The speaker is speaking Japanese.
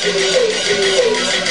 すごい!